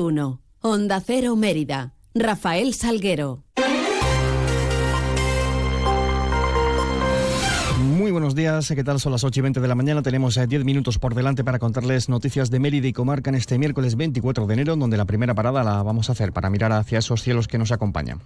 1. Onda Cero Mérida. Rafael Salguero. Muy buenos días, ¿qué tal? Son las 8 y 20 de la mañana. Tenemos 10 eh, minutos por delante para contarles noticias de Mérida y Comarca en este miércoles 24 de enero, donde la primera parada la vamos a hacer para mirar hacia esos cielos que nos acompañan.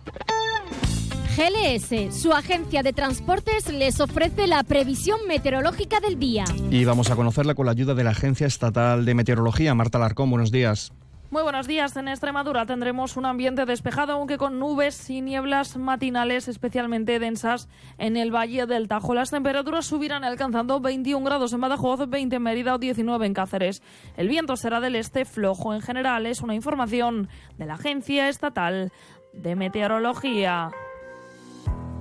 GLS, su agencia de transportes, les ofrece la previsión meteorológica del día. Y vamos a conocerla con la ayuda de la Agencia Estatal de Meteorología. Marta Larcón, buenos días. Muy buenos días. En Extremadura tendremos un ambiente despejado, aunque con nubes y nieblas matinales especialmente densas en el Valle del Tajo. Las temperaturas subirán alcanzando 21 grados en Badajoz, 20 en Mérida o 19 en Cáceres. El viento será del este flojo en general. Es una información de la Agencia Estatal de Meteorología.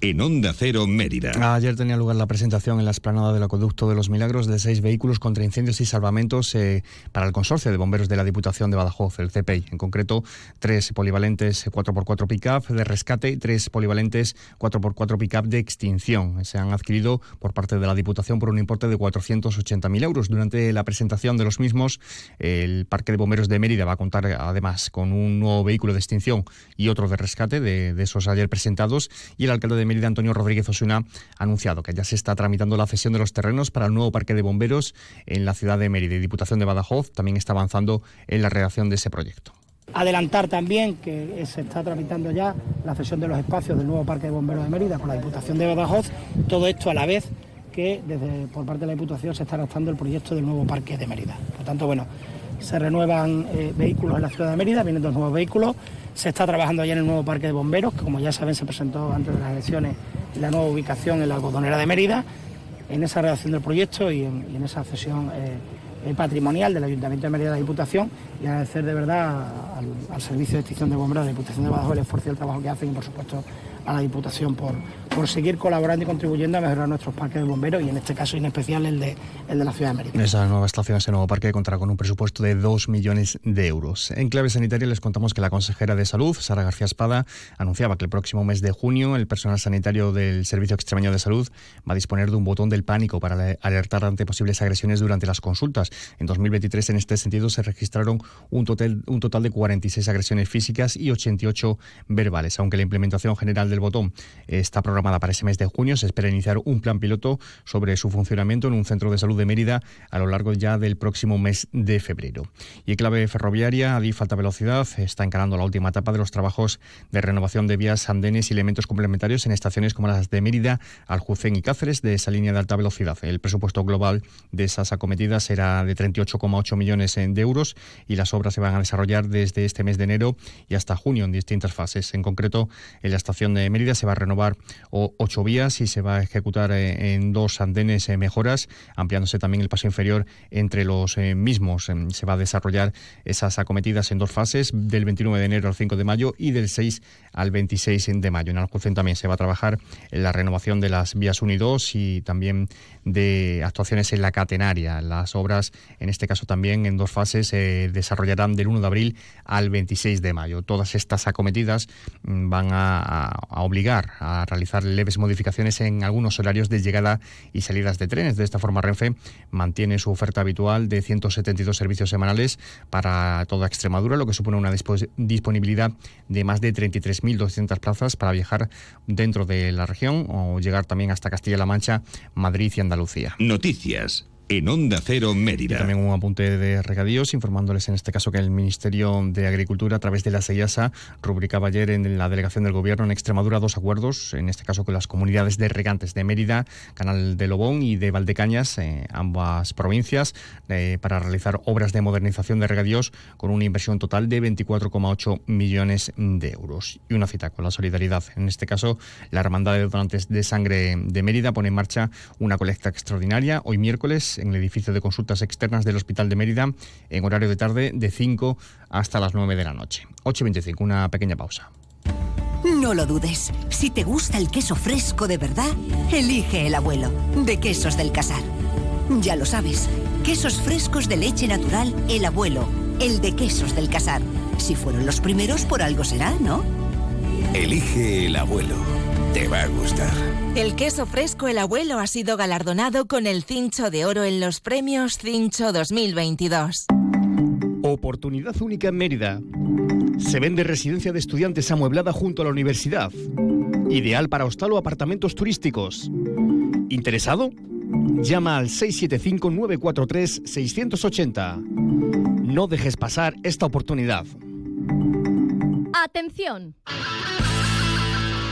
en Onda Cero Mérida. Ayer tenía lugar la presentación en la esplanada del Acueducto de los Milagros de seis vehículos contra incendios y salvamentos eh, para el consorcio de bomberos de la Diputación de Badajoz, el CPI. En concreto, tres polivalentes 4x4 pick-up de rescate y tres polivalentes 4x4 pick-up de extinción. Se han adquirido por parte de la Diputación por un importe de 480.000 euros. Durante la presentación de los mismos, el Parque de Bomberos de Mérida va a contar además con un nuevo vehículo de extinción y otro de rescate de, de esos ayer presentados y el alcalde de Mérida, Antonio Rodríguez Osuna, ha anunciado que ya se está tramitando la cesión de los terrenos para el nuevo parque de bomberos en la ciudad de Mérida. Y Diputación de Badajoz también está avanzando en la redacción de ese proyecto. Adelantar también que se está tramitando ya la cesión de los espacios del nuevo Parque de Bomberos de Mérida con la Diputación de Badajoz, todo esto a la vez que desde por parte de la Diputación se está adaptando el proyecto del nuevo Parque de Mérida. Por tanto, bueno, se renuevan eh, vehículos en la ciudad de Mérida, vienen dos nuevos vehículos, se está trabajando ya en el nuevo Parque de Bomberos, que como ya saben se presentó antes de las elecciones la nueva ubicación en la algodonera de Mérida, en esa redacción del proyecto y en, esa cesión eh, patrimonial del Ayuntamiento de Mérida de la Diputación y agradecer de verdad al, al Servicio de Extinción de Bomberos de la Diputación de Badajoz el esfuerzo y el trabajo que hacen y por supuesto a la Diputación por, por seguir colaborando y contribuyendo a mejorar nuestros parques de bomberos y en este caso en especial el de, el de la ciudad de Mérida. Esa nueva estación, ese nuevo parque contará con un presupuesto de 2 millones de euros. En clave sanitaria les contamos que la consejera de Salud, Sara García Espada, anunciaba que el próximo mes de junio el personal sanitario del Servicio Extremeño de Salud va a disponer de un botón del pánico para alertar ante posibles agresiones durante las consultas. En 2023, en este sentido, se registraron un total, un total de 46 agresiones físicas y 88 verbales. Aunque la implementación general del botón está programada para ese mes de junio, se espera iniciar un plan piloto sobre su funcionamiento en un centro de salud de Mérida a lo largo ya del próximo mes de febrero. Y en clave ferroviaria, Adif Alta Velocidad está encarando la última etapa de los trabajos de renovación de vías, andenes y elementos complementarios en estaciones como las de Mérida, Aljucén y Cáceres de esa línea de alta velocidad. El presupuesto global de esas acometidas será de 38,8 millones de euros y las obras se van a desarrollar desde este mes de enero y hasta junio en distintas fases. En concreto, en la estación de Mérida se va a renovar ocho vías y se va a ejecutar en dos andenes mejoras, ampliándose también el paso inferior entre los mismos. Se va a desarrollar esas acometidas en dos fases, del 29 de enero al 5 de mayo y del 6 al 26 de mayo. En Aljucén también se va a trabajar en la renovación de las vías 1 y 2 y también de actuaciones en la catenaria. Las obras, en este caso también en dos fases, se desarrollarán del 1 de abril al 26 de mayo. Todas estas acometidas van a, a obligar a realizar leves modificaciones en algunos horarios de llegada y salidas de trenes. De esta forma, Renfe mantiene su oferta habitual de 172 servicios semanales para toda Extremadura, lo que supone una disponibilidad de más de 33.200 plazas para viajar dentro de la región o llegar también hasta Castilla-La Mancha, Madrid y Andalucía. Noticias en Onda Cero Mérida. Y también un apunte de regadíos, informándoles en este caso que el Ministerio de Agricultura, a través de la SEIASA, rubricaba ayer en la delegación del Gobierno en Extremadura dos acuerdos, en este caso con las comunidades de regantes de Mérida, Canal de Lobón y de Valdecañas, eh, ambas provincias, eh, para realizar obras de modernización de regadíos con una inversión total de 24,8 millones de euros. Y una cita con la solidaridad. En este caso, la Hermandad de Donantes de Sangre de Mérida pone en marcha una colecta extraordinaria hoy miércoles en el edificio de consultas externas del Hospital de Mérida en horario de tarde de 5 hasta las 9 de la noche. 8.25, una pequeña pausa. No lo dudes. Si te gusta el queso fresco de verdad, elige el abuelo, de Quesos del Casar. Ya lo sabes, quesos frescos de leche natural, el abuelo, el de Quesos del Casar. Si fueron los primeros, por algo será, ¿no? Elige el abuelo. Te va a gustar. El queso fresco El Abuelo ha sido galardonado con el Cincho de Oro en los premios Cincho 2022. Oportunidad única en Mérida. Se vende residencia de estudiantes amueblada junto a la universidad. Ideal para hostal o apartamentos turísticos. ¿Interesado? Llama al 675-943-680. No dejes pasar esta oportunidad. ¡Atención!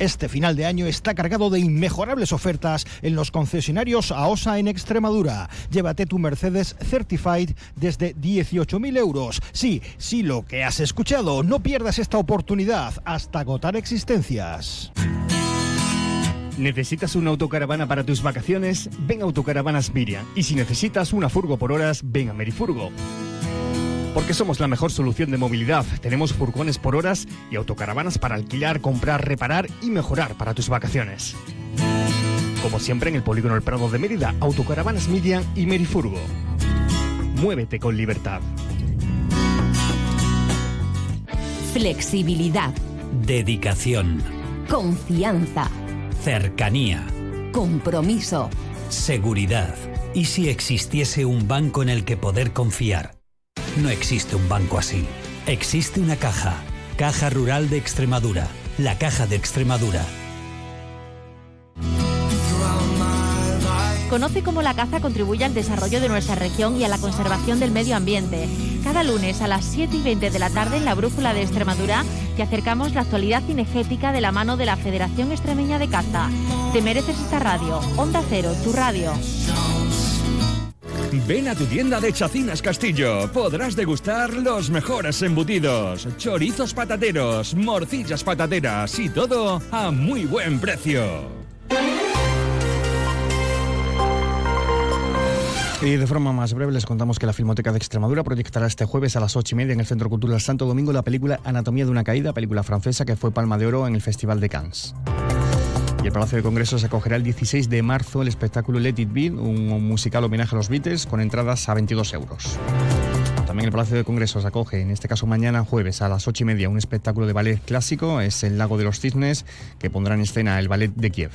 Este final de año está cargado de inmejorables ofertas en los concesionarios AOSA en Extremadura. Llévate tu Mercedes Certified desde 18.000 euros. Sí, sí, lo que has escuchado. No pierdas esta oportunidad hasta agotar existencias. ¿Necesitas una autocaravana para tus vacaciones? Ven a Autocaravanas Miriam. Y si necesitas una furgo por horas, ven a Merifurgo. Porque somos la mejor solución de movilidad. Tenemos furgones por horas y autocaravanas para alquilar, comprar, reparar y mejorar para tus vacaciones. Como siempre en el Polígono El Prado de Mérida, Autocaravanas Miriam y Merifurgo. Muévete con libertad. Flexibilidad. Dedicación. Confianza. Cercanía. Compromiso. Seguridad. ¿Y si existiese un banco en el que poder confiar? No existe un banco así. Existe una caja. Caja Rural de Extremadura. La Caja de Extremadura. Conoce cómo la caza contribuye al desarrollo de nuestra región y a la conservación del medio ambiente. Cada lunes a las 7 y 20 de la tarde en la Brújula de Extremadura te acercamos la actualidad cinegética de la mano de la Federación Extremeña de Caza. Te mereces esta radio. Onda Cero, tu radio. Ven a tu tienda de Chacinas Castillo. Podrás degustar los mejores embutidos, chorizos patateros, morcillas patateras y todo a muy buen precio. Y de forma más breve les contamos que la Filmoteca de Extremadura proyectará este jueves a las ocho y media en el Centro Cultural Santo Domingo la película Anatomía de una caída, película francesa que fue Palma de Oro en el Festival de Cannes. Y el Palacio de Congresos acogerá el 16 de marzo el espectáculo Let It Be, un musical homenaje a los Beatles con entradas a 22 euros. También el Palacio de Congresos acoge, en este caso mañana jueves a las ocho y media, un espectáculo de ballet clásico, es el Lago de los Cisnes, que pondrá en escena el ballet de Kiev.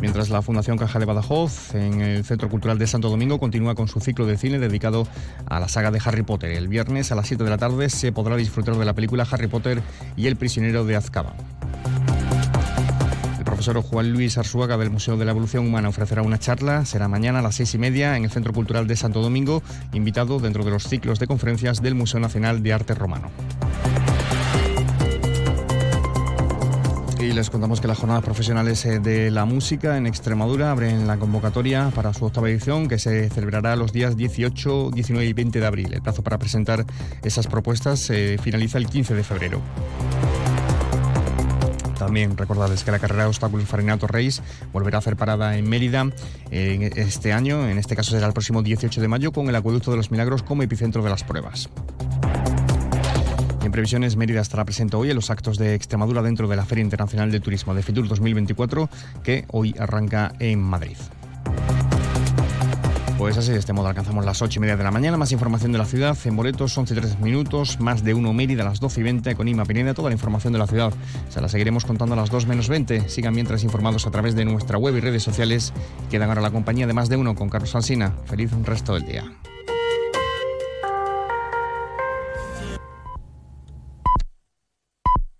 Mientras la Fundación Caja de Badajoz, en el Centro Cultural de Santo Domingo, continúa con su ciclo de cine dedicado a la saga de Harry Potter. El viernes a las 7 de la tarde se podrá disfrutar de la película Harry Potter y el prisionero de Azkaban. Profesor Juan Luis Arzuaga del Museo de la Evolución Humana ofrecerá una charla. Será mañana a las seis y media en el Centro Cultural de Santo Domingo, invitado dentro de los ciclos de conferencias del Museo Nacional de Arte Romano. Y les contamos que las jornadas profesionales eh, de la música en Extremadura abren la convocatoria para su octava edición que se celebrará los días 18, 19 y 20 de abril. El plazo para presentar esas propuestas se finaliza el 15 de febrero. También recordarles que la carrera de obstáculos Farinato Reis volverá a hacer parada en Mérida en este año, en este caso será el próximo 18 de mayo, con el Acueducto de los Milagros como epicentro de las pruebas. En previsiones, Mérida estará presente hoy en los actos de Extremadura dentro de la Feria Internacional de Turismo de FITUR 2024, que hoy arranca en Madrid. Pues así, de este modo alcanzamos las 8 y media de la mañana. Más información de la ciudad en boletos, 11 y 3 minutos, más de 1 Mérida a las 12 y 20 con Ima Pineda. Toda la información de la ciudad se la seguiremos contando a las 2 menos 20. Sigan mientras informados a través de nuestra web y redes sociales. Quedan ahora la compañía de más de uno con Carlos Alsina. Feliz resto del día.